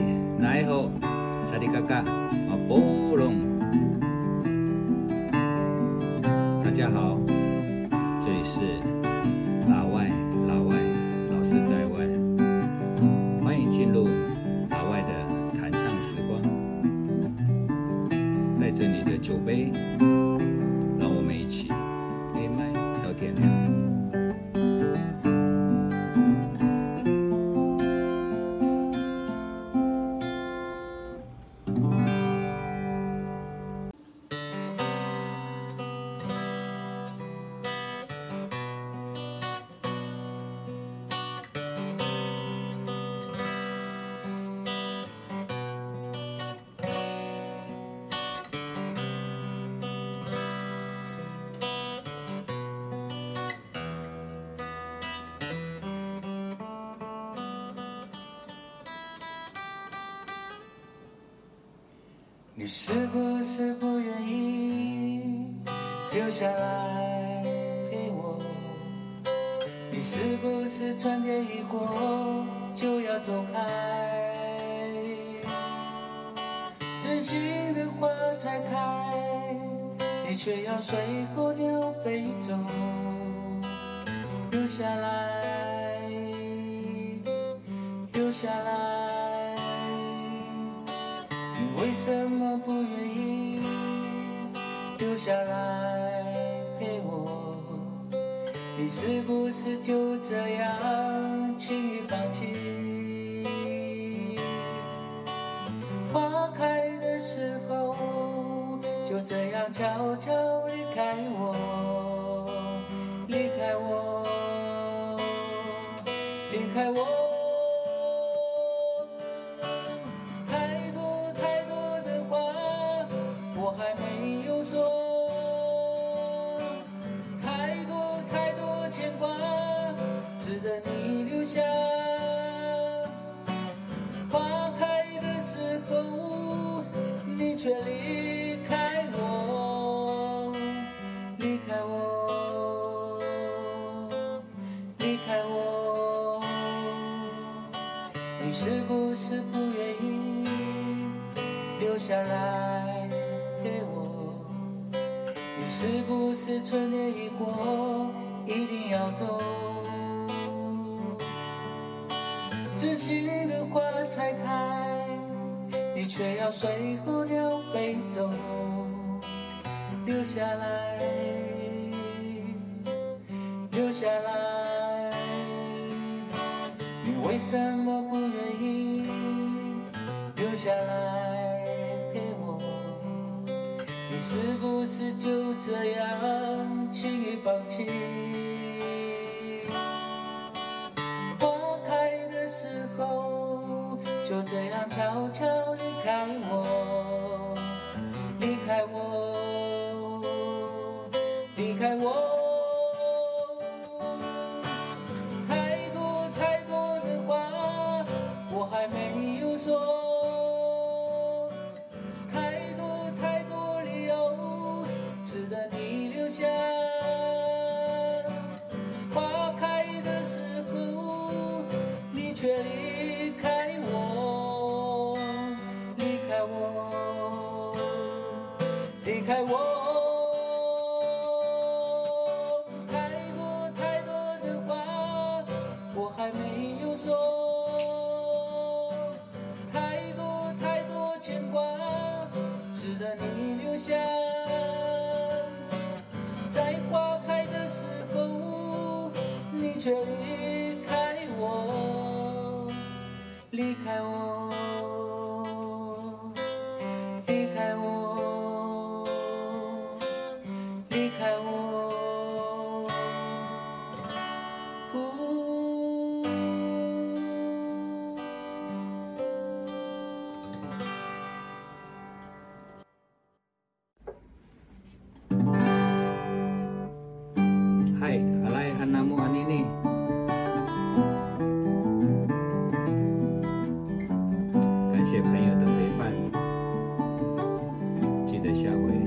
ない。ほう方さりかか。まぼうろん你是不是不愿意留下来陪我？你是不是春天一过就要走开？真心的花才开，你却要随候鸟飞走，留下来，留下来。留下来陪我？你是不是就这样轻易放弃？花开的时候，就这样悄悄离开我，离开我，离开我。值得你留下。花开的时候，你却离开我，离开我，离开我。你是不是不愿意留下来陪我？你是不是春天一过一定要走？真心的花才开，你却要随候鸟飞走，留下来，留下来。你为什么不愿意留下来陪我？你是不是就这样轻易放弃？就这样悄悄离开我，离开我，离开我。太多太多的话，我还没有说；太多太多理由，值得你留下。花开的时候，你却离离开我。太多太多的话，我还没有说；太多太多牵挂，值得你留下。在花开的时候，你却下回。